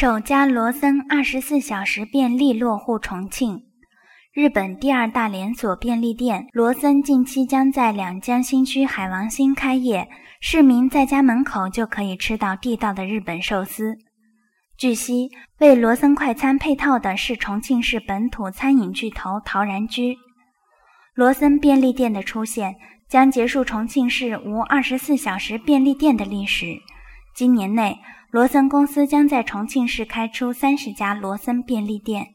首家罗森二十四小时便利落户重庆。日本第二大连锁便利店罗森近期将在两江新区海王星开业，市民在家门口就可以吃到地道的日本寿司。据悉，为罗森快餐配套的是重庆市本土餐饮巨头陶然居。罗森便利店的出现将结束重庆市无二十四小时便利店的历史。今年内，罗森公司将在重庆市开出三十家罗森便利店。